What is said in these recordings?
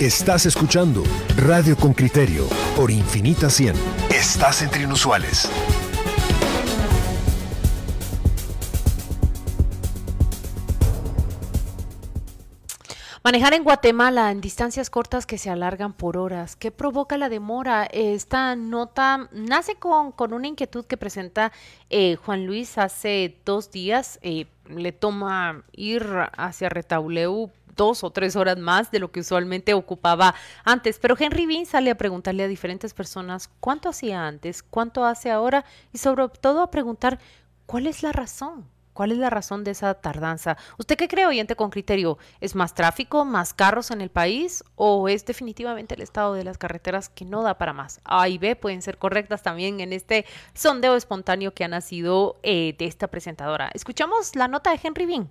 Estás escuchando Radio con Criterio por Infinita 100. Estás entre inusuales. Manejar en Guatemala en distancias cortas que se alargan por horas. ¿Qué provoca la demora? Esta nota nace con, con una inquietud que presenta eh, Juan Luis hace dos días. Eh, le toma ir hacia Retauleu dos o tres horas más de lo que usualmente ocupaba antes. Pero Henry Bean sale a preguntarle a diferentes personas cuánto hacía antes, cuánto hace ahora y sobre todo a preguntar cuál es la razón. ¿Cuál es la razón de esa tardanza? ¿Usted qué cree, oyente con criterio? ¿Es más tráfico, más carros en el país o es definitivamente el estado de las carreteras que no da para más? A y B pueden ser correctas también en este sondeo espontáneo que ha nacido eh, de esta presentadora. Escuchamos la nota de Henry Bean.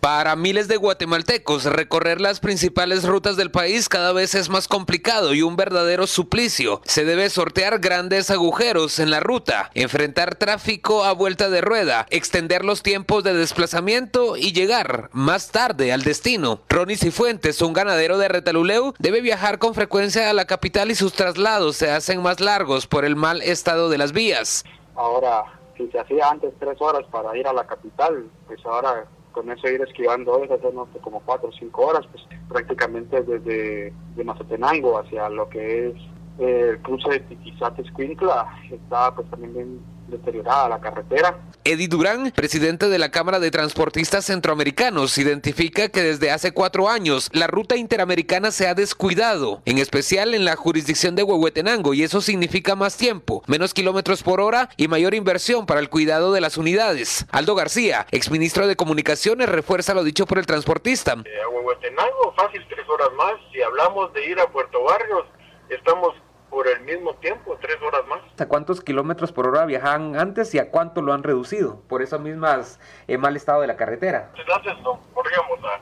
Para miles de guatemaltecos, recorrer las principales rutas del país cada vez es más complicado y un verdadero suplicio. Se debe sortear grandes agujeros en la ruta, enfrentar tráfico a vuelta de rueda, extender los tiempos de desplazamiento y llegar más tarde al destino. Ronnie Cifuentes, un ganadero de Retaluleu, debe viajar con frecuencia a la capital y sus traslados se hacen más largos por el mal estado de las vías. Ahora, si se hacía antes tres horas para ir a la capital, pues ahora con eso ir esquivando horas, hacernos como cuatro o cinco horas, pues prácticamente desde de Mazatenango hacia lo que es el cruce de Tiquizate-Escuintla, está pues también bien deteriorada la carretera. Eddie Durán, presidente de la Cámara de Transportistas Centroamericanos, identifica que desde hace cuatro años la ruta interamericana se ha descuidado, en especial en la jurisdicción de Huehuetenango, y eso significa más tiempo, menos kilómetros por hora y mayor inversión para el cuidado de las unidades. Aldo García, exministro de Comunicaciones, refuerza lo dicho por el transportista. Eh, a Huehuetenango, fácil tres horas más. Si hablamos de ir a Puerto Barrios, estamos por el mismo tiempo, tres horas más. ¿A cuántos kilómetros por hora viajaban antes y a cuánto lo han reducido por eso mismas eh, mal estado de la carretera? Antes no corríamos a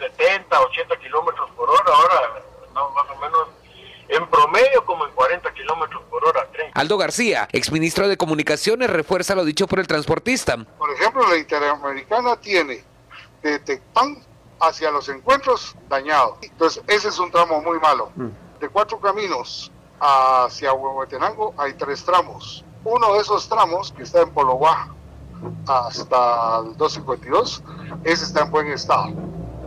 70, 80 kilómetros por hora, ahora estamos más o menos en promedio como en 40 kilómetros por hora. Aldo García, exministro de Comunicaciones, refuerza lo dicho por el transportista. Por ejemplo, la Interamericana tiene de Tecpan hacia los encuentros dañado. Entonces, ese es un tramo muy malo. Mm. De cuatro caminos hacia Huehuetenango hay tres tramos. Uno de esos tramos, que está en Pologuá hasta el 252, ese está en buen estado.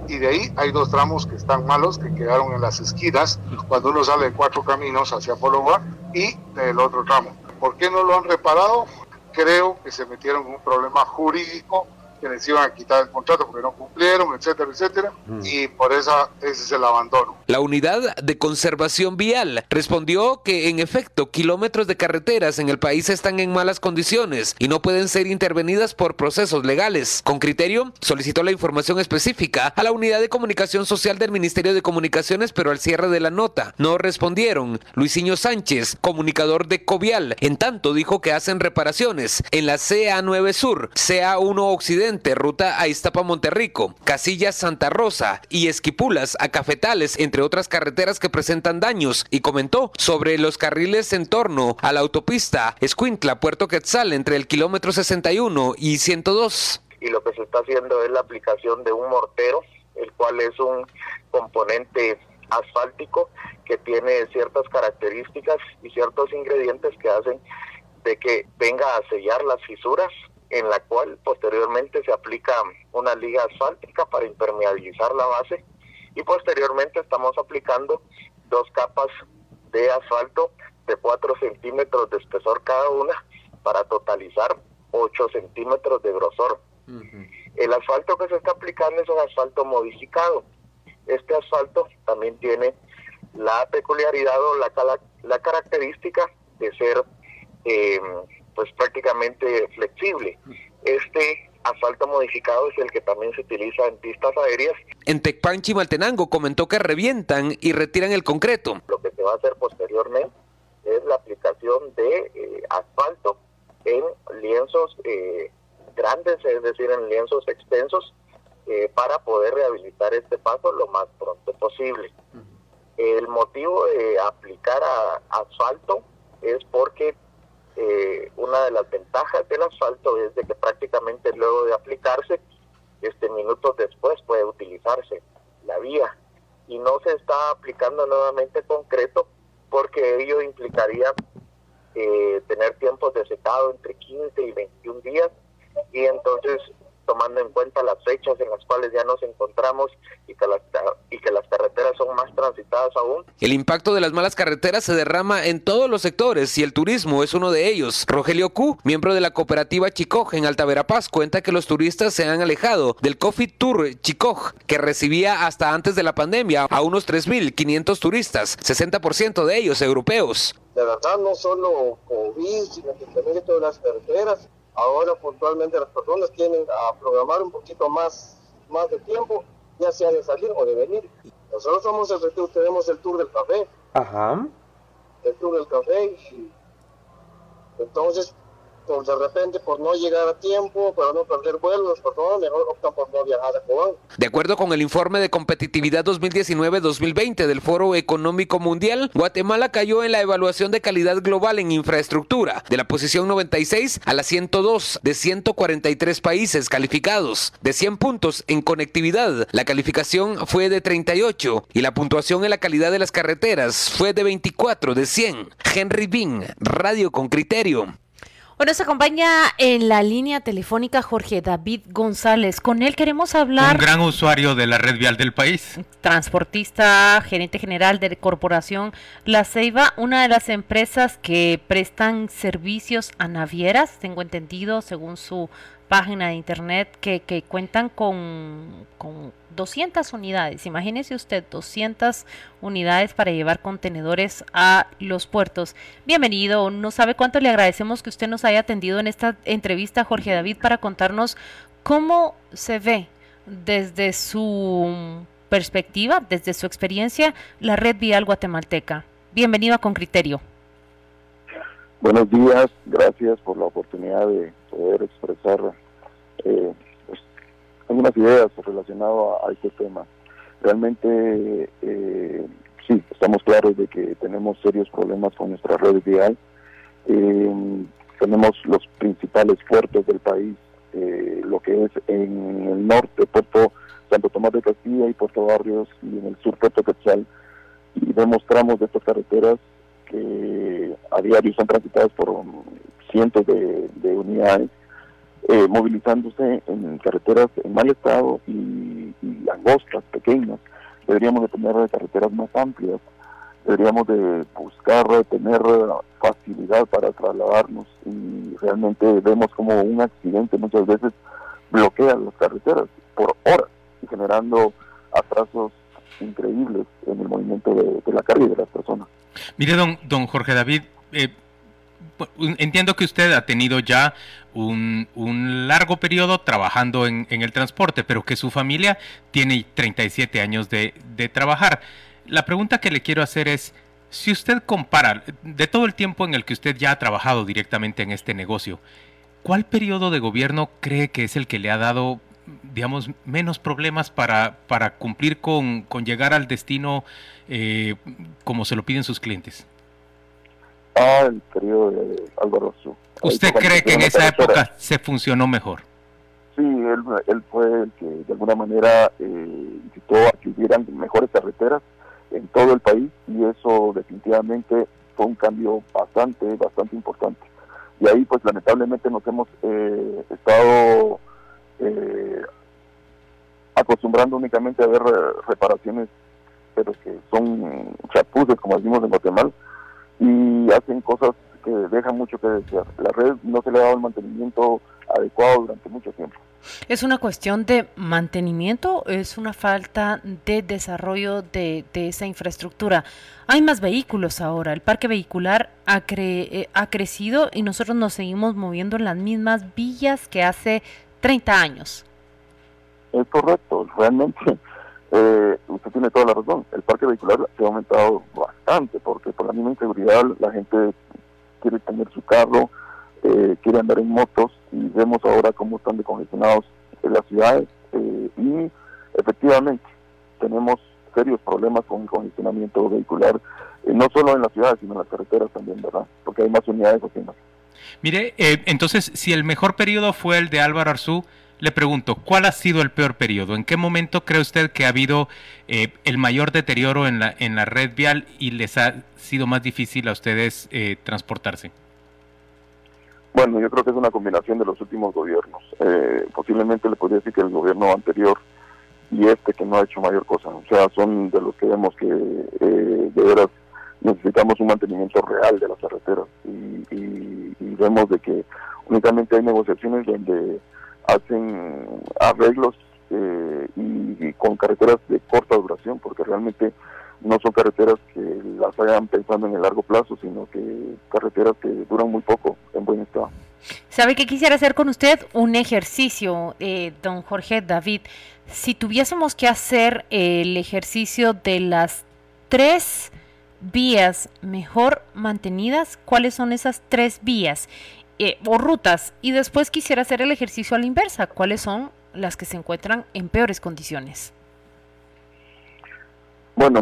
Y de ahí hay dos tramos que están malos, que quedaron en las esquinas, cuando uno sale de cuatro caminos hacia Pologuá y del otro tramo. ¿Por qué no lo han reparado? Creo que se metieron en un problema jurídico que les iban a quitar el contrato porque no cumplieron, etcétera, etcétera, mm. y por eso ese es el abandono. La unidad de conservación vial respondió que en efecto kilómetros de carreteras en el país están en malas condiciones y no pueden ser intervenidas por procesos legales. Con criterio, solicitó la información específica a la unidad de comunicación social del Ministerio de Comunicaciones, pero al cierre de la nota no respondieron. Luisinho Sánchez, comunicador de Covial, en tanto dijo que hacen reparaciones en la CA9 Sur, CA1 Occidente, ruta a Iztapa Monterrico, Casillas Santa Rosa y Esquipulas a Cafetales, entre otras carreteras que presentan daños, y comentó sobre los carriles en torno a la autopista Escuintla, Puerto Quetzal, entre el kilómetro 61 y 102. Y lo que se está haciendo es la aplicación de un mortero, el cual es un componente asfáltico que tiene ciertas características y ciertos ingredientes que hacen de que venga a sellar las fisuras en la cual posteriormente se aplica una liga asfáltica para impermeabilizar la base y posteriormente estamos aplicando dos capas de asfalto de 4 centímetros de espesor cada una para totalizar 8 centímetros de grosor. El asfalto que se está aplicando es un asfalto modificado. Este asfalto también tiene la peculiaridad o la, la característica de ser eh, pues prácticamente flexible. Este asfalto modificado es el que también se utiliza en pistas aéreas. En Tecpan Chimaltenango comentó que revientan y retiran el concreto. Lo que se va a hacer posteriormente es la aplicación de eh, asfalto en lienzos eh, grandes, es decir, en lienzos extensos, eh, para poder rehabilitar este paso lo más pronto posible. El motivo de aplicar a asfalto es porque una de las ventajas del asfalto es de que prácticamente luego de aplicarse, este minutos después puede utilizarse la vía. Y no se está aplicando nuevamente concreto porque ello implicaría eh, tener tiempos de secado entre 15 y 21 días. Y entonces tomando en cuenta las fechas en las cuales ya nos encontramos y que las, y que las carreteras son más transitadas aún. El impacto de las malas carreteras se derrama en todos los sectores y el turismo es uno de ellos. Rogelio Q, miembro de la cooperativa Chicoj en Alta Verapaz, cuenta que los turistas se han alejado del Coffee Tour Chicoj, que recibía hasta antes de la pandemia a unos 3.500 turistas, 60% de ellos europeos. De verdad, no solo COVID, sino que también todas las carreteras Ahora puntualmente las personas tienen a programar un poquito más, más de tiempo, ya sea de salir o de venir. Nosotros somos el, tenemos el tour del café. Ajá. El tour del café y entonces por de repente por no llegar a tiempo, para no perder vuelos, personas mejor optan por no viajar a Cobán. De acuerdo con el informe de competitividad 2019-2020 del Foro Económico Mundial, Guatemala cayó en la evaluación de calidad global en infraestructura, de la posición 96 a la 102 de 143 países calificados. De 100 puntos en conectividad, la calificación fue de 38 y la puntuación en la calidad de las carreteras fue de 24 de 100. Henry Bean, Radio con Criterio. Bueno, se acompaña en la línea telefónica Jorge David González. Con él queremos hablar. Un gran usuario de la red vial del país. Transportista, gerente general de Corporación La Ceiba, una de las empresas que prestan servicios a navieras, tengo entendido, según su página de internet, que, que cuentan con, con 200 unidades. Imagínese usted 200 unidades para llevar contenedores a los puertos. Bienvenido. No sabe cuánto le agradecemos que usted nos haya atendido en esta entrevista, Jorge David, para contarnos cómo se ve desde su perspectiva, desde su experiencia, la red vial guatemalteca. Bienvenido a Con Criterio. Buenos días, gracias por la oportunidad de poder expresar eh, algunas ideas relacionadas a, este tema. Realmente, eh, sí, estamos claros de que tenemos serios problemas con nuestra red vial. Eh, tenemos los principales puertos del país, eh, lo que es en el norte, Puerto Santo Tomás de Castilla y Puerto Barrios, y en el sur, Puerto Quetzal. Y demostramos de estas carreteras que a diario son transitadas por cientos de unidades eh, movilizándose en carreteras en mal estado y, angostas, pequeñas. Deberíamos de tener carreteras más amplias, deberíamos de buscar tener facilidad para trasladarnos y realmente vemos como un accidente muchas veces bloquea las carreteras por horas generando atrasos increíbles en el movimiento de, la carga y de las personas. Mire, don, don Jorge David, eh, entiendo que usted ha tenido ya un, largo periodo trabajando en, el transporte, pero que su familia tiene 37 años de, trabajar. La pregunta que le quiero hacer es, si usted compara de todo el tiempo en el que usted ya ha trabajado directamente en este negocio, ¿cuál periodo de gobierno cree que es el que le ha dado, digamos, menos problemas para, para cumplir con, llegar al destino eh, como se lo piden sus clientes? El periodo de Álvaro ¿Usted cree que en esa época se funcionó mejor? Sí, él, él fue el que de alguna manera eh, incitó a que hubieran mejores carreteras en todo el país y eso definitivamente fue un cambio bastante, bastante importante. Y ahí pues lamentablemente nos hemos eh, estado eh, acostumbrando únicamente a ver reparaciones, pero que son chapuces, como decimos en Guatemala, y hacen cosas que dejan mucho que desear. La red no se le ha dado el mantenimiento adecuado durante mucho tiempo. ¿Es una cuestión de mantenimiento o es una falta de desarrollo de, esa infraestructura? Hay más vehículos ahora, el parque vehicular ha, eh, ha crecido y nosotros nos seguimos moviendo en las mismas villas que hace 30 años. Es correcto, realmente eh, usted tiene toda la razón. El parque vehicular se ha aumentado bastante porque por la misma inseguridad la gente quiere tener su carro, eh, quiere andar en motos y vemos ahora cómo están decongestionados en las ciudades eh, y efectivamente tenemos serios problemas con el congestionamiento vehicular, no solo en las ciudades, sino en las carreteras también, ¿verdad? Porque hay más unidades oficinas. Mire, eh, entonces, si el mejor periodo fue el de Álvaro Arzú, le pregunto, ¿cuál ha sido el peor periodo? ¿En qué momento cree usted que ha habido eh, el mayor deterioro en la, en la red vial y les ha sido más difícil a ustedes eh, transportarse? Bueno, yo creo que es una combinación de los últimos gobiernos. Eh, posiblemente le podría decir que el gobierno anterior y este que no ha hecho mayor cosa. O sea, son de los que vemos que de veras necesitamos un mantenimiento real de las carreteras y, y vemos de que únicamente hay negociaciones donde hacen arreglos eh, y, con carreteras de corta duración, porque realmente no son carreteras que las hagan pensando en el largo plazo, sino que carreteras que duran muy poco en buen estado. ¿Sabe qué quisiera hacer con usted? Un ejercicio, eh, don Jorge David. Si tuviésemos que hacer el ejercicio de las tres vías mejor mantenidas, ¿cuáles son esas tres vías? Eh, o rutas y después quisiera hacer el ejercicio a la inversa, cuáles son las que se encuentran en peores condiciones. Bueno,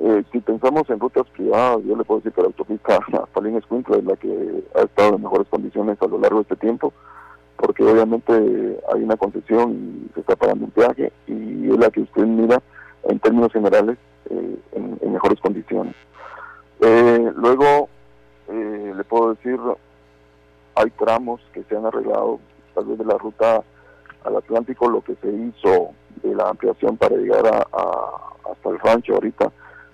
eh, si pensamos en rutas privadas, yo le puedo decir que la autopista Palín Escuintla es la que ha estado en mejores condiciones a lo largo de este tiempo, porque obviamente hay una concesión y se está pagando un peaje y es la que usted mira en términos generales eh, en, mejores condiciones. luego, le puedo decir hay tramos que se han arreglado, tal vez de la ruta al Atlántico, lo que se hizo de la ampliación para llegar a, hasta el rancho ahorita,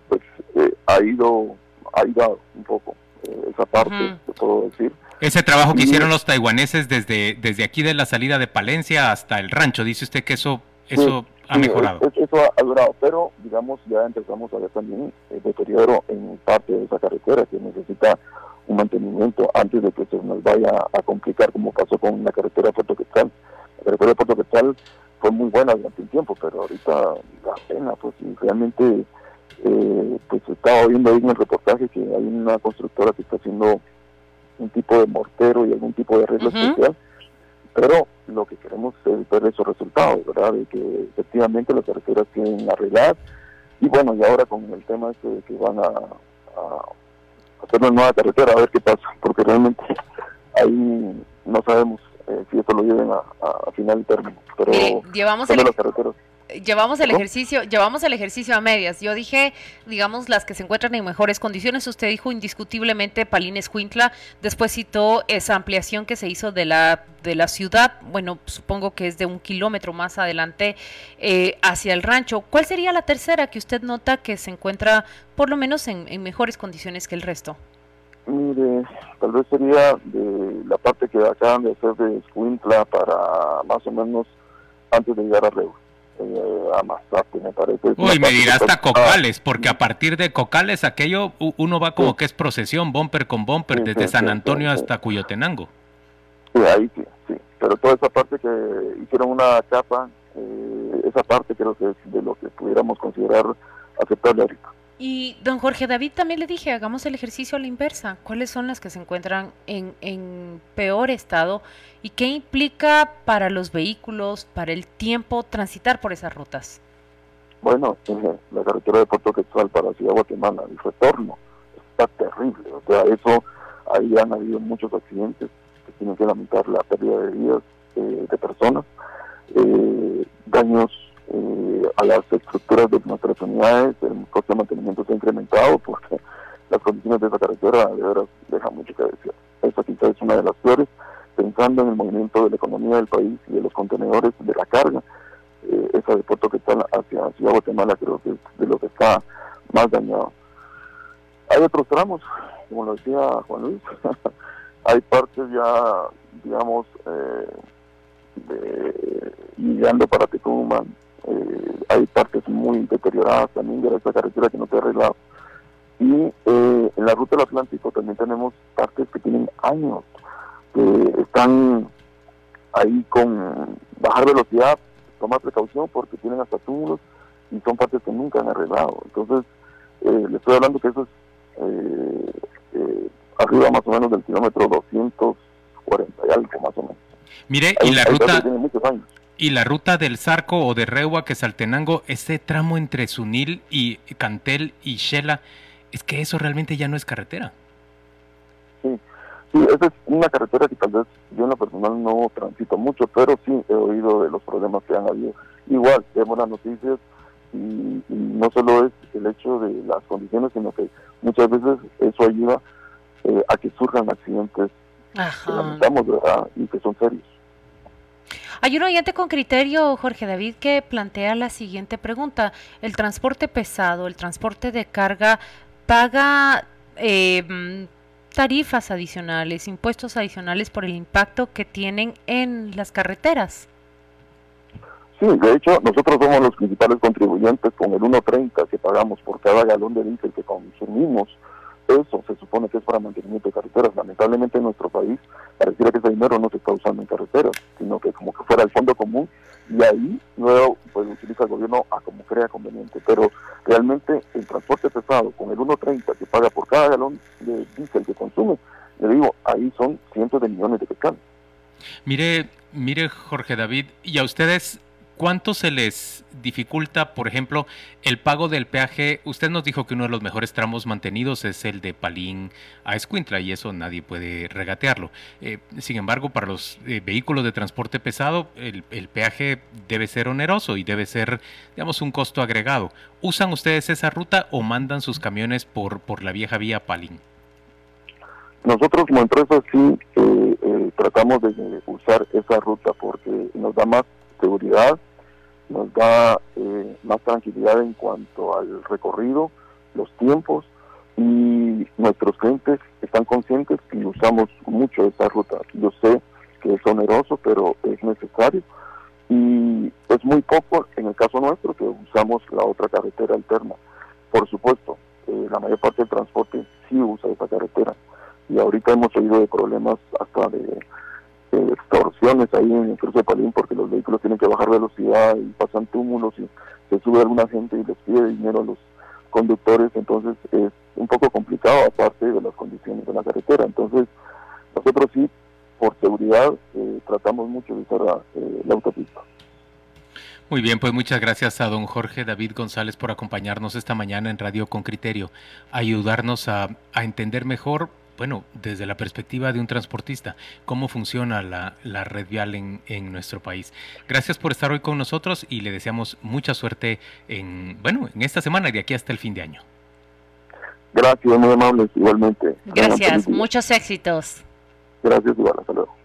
pues eh, ha ido ha ido un poco eh, esa parte, te puedo decir. Ese trabajo que hicieron los taiwaneses desde, desde aquí de la salida de Palencia hasta el rancho, dice usted que eso, eso ha mejorado. eso ha durado, pero digamos ya empezamos a ver también el deterioro en parte de esa carretera que necesita un mantenimiento antes de que se nos vaya a complicar como pasó con la carretera de Puerto Quetzal. La carretera de Puerto Quetzal fue muy buena durante un tiempo, pero ahorita la pena, pues realmente eh, pues estaba viendo ahí en el reportaje que hay una constructora que está haciendo un tipo de mortero y algún tipo de arreglo especial, pero lo que queremos es ver esos resultados, ¿verdad? De que efectivamente las carreteras tienen arregladas y bueno, y ahora con el tema este de que van a hacer una nueva carretera a ver qué pasa, porque realmente ahí no sabemos eh, si esto lo lleven a, a, final de término. Pero llevamos el, llevamos el ejercicio, llevamos el ejercicio a medias. Yo dije, digamos, las que se encuentran en mejores condiciones. Usted dijo indiscutiblemente Palines Cuintla. Después citó esa ampliación que se hizo de la de la ciudad. Bueno, supongo que es de un kilómetro más adelante eh, hacia el rancho. ¿Cuál sería la tercera que usted nota que se encuentra por lo menos en, en mejores condiciones que el resto? Mire, tal vez sería de la parte que acaban de hacer de Escuintla para más o menos antes de llegar a Reus. Eh, a Mazate, me parece. Uy, me dirá hasta Cocales, porque a partir de Cocales aquello uno va como que es procesión, bumper con bumper, desde San Antonio hasta Cuyotenango. Sí, ahí sí, sí. Pero toda esa parte que hicieron una capa, eh, esa parte creo que es de lo que pudiéramos considerar aceptable ahorita. Y don Jorge David también le dije, hagamos el ejercicio a la inversa. ¿Cuáles son las que se encuentran en, en peor estado y qué implica para los vehículos, para el tiempo, transitar por esas rutas? Bueno, la carretera de Puerto Quetzal para Ciudad Guatemala, el retorno está terrible. O sea, eso, ahí han habido muchos accidentes que tienen que lamentar la pérdida de vidas eh, de personas, eh, daños eh, a las estructuras de nuestras unidades, el coste de mantenimiento se ha incrementado porque las condiciones de esa carretera de veras dejan mucho que decir. Esta quizás es una de las peores, pensando en el movimiento de la economía del país y de los contenedores de la carga. Eh, esa de Puerto Quetzal hacia Ciudad Guatemala creo que es de lo que está más dañado. Hay otros tramos, como lo decía Juan Luis, hay partes ya, digamos, eh, de, llegando para Tecumán, eh, hay partes muy deterioradas también de esta carretera que no se ha arreglado. Y eh, en la ruta del Atlántico también tenemos partes que tienen años, que están ahí con bajar velocidad, tomar precaución porque tienen hasta túmulos y son partes que nunca han arreglado. Entonces, eh, le estoy hablando que eso es arriba más o menos del kilómetro 240 y algo más o menos. Mire, y la ruta... Y la ruta del Zarco o de Reua que Saltenango, ese tramo entre Sunil y Cantel y Shela, es que eso realmente ya no es carretera. Sí, Sí, esa es una carretera que tal vez yo en lo personal no transito mucho, pero sí he oído de los problemas que han habido. Igual, vemos las noticias y, no solo es el hecho de las condiciones, sino que muchas veces eso ayuda eh, a que surjan accidentes que lamentamos, ¿verdad? Y que son serios. Hay un oyente con criterio, Jorge David, que plantea la siguiente pregunta. ¿El transporte pesado, el transporte de carga, paga eh, tarifas adicionales, impuestos adicionales por el impacto que tienen en las carreteras? Sí, de hecho, nosotros somos los principales contribuyentes con el 1.30 que pagamos por cada galón de diésel que consumimos eso se supone que es para mantenimiento de carreteras. Lamentablemente en nuestro país pareciera que ese dinero no se está usando en carreteras, sino que como que fuera el fondo común y ahí luego pues utiliza el gobierno a como crea conveniente. Pero realmente el transporte pesado con el 1.30 que paga por cada galón de diésel que consume, le digo, ahí son cientos de millones de pescados. Mire, mire Jorge David, y a ustedes ¿Cuánto se les dificulta, por ejemplo, el pago del peaje? Usted nos dijo que uno de los mejores tramos mantenidos es el de Palín a Escuintla y eso nadie puede regatearlo. Eh, sin embargo, para los eh, vehículos de transporte pesado, el, peaje debe ser oneroso y debe ser, digamos, un costo agregado. ¿Usan ustedes esa ruta o mandan sus camiones por, por la vieja vía Palín? Nosotros como empresa sí eh, tratamos de usar esa ruta porque nos da más seguridad, nos da eh, más tranquilidad en cuanto al recorrido, los tiempos y nuestros clientes están conscientes que usamos mucho esa ruta. Yo sé que es oneroso, pero es necesario y es muy poco en el caso nuestro que usamos la otra carretera alterna. Por supuesto, eh, la mayor parte del transporte sí usa esa carretera y ahorita hemos oído de problemas hasta de extorsiones ahí en el cruce de Palín porque los vehículos tienen que bajar velocidad y pasan túmulos y se sube alguna gente y les pide dinero a los conductores, entonces es un poco complicado aparte de las condiciones de la carretera. Entonces nosotros sí, por seguridad, eh, tratamos mucho de usar eh, la, autopista. Muy bien, pues muchas gracias a don Jorge David González por acompañarnos esta mañana en Radio con Criterio, ayudarnos a entender mejor bueno, desde la perspectiva de un transportista, cómo funciona la, red vial en, en, nuestro país. Gracias por estar hoy con nosotros y le deseamos mucha suerte en, bueno, en esta semana y de aquí hasta el fin de año. Gracias, muy amables, igualmente. Gracias, muchos éxitos. Gracias, igual, hasta luego.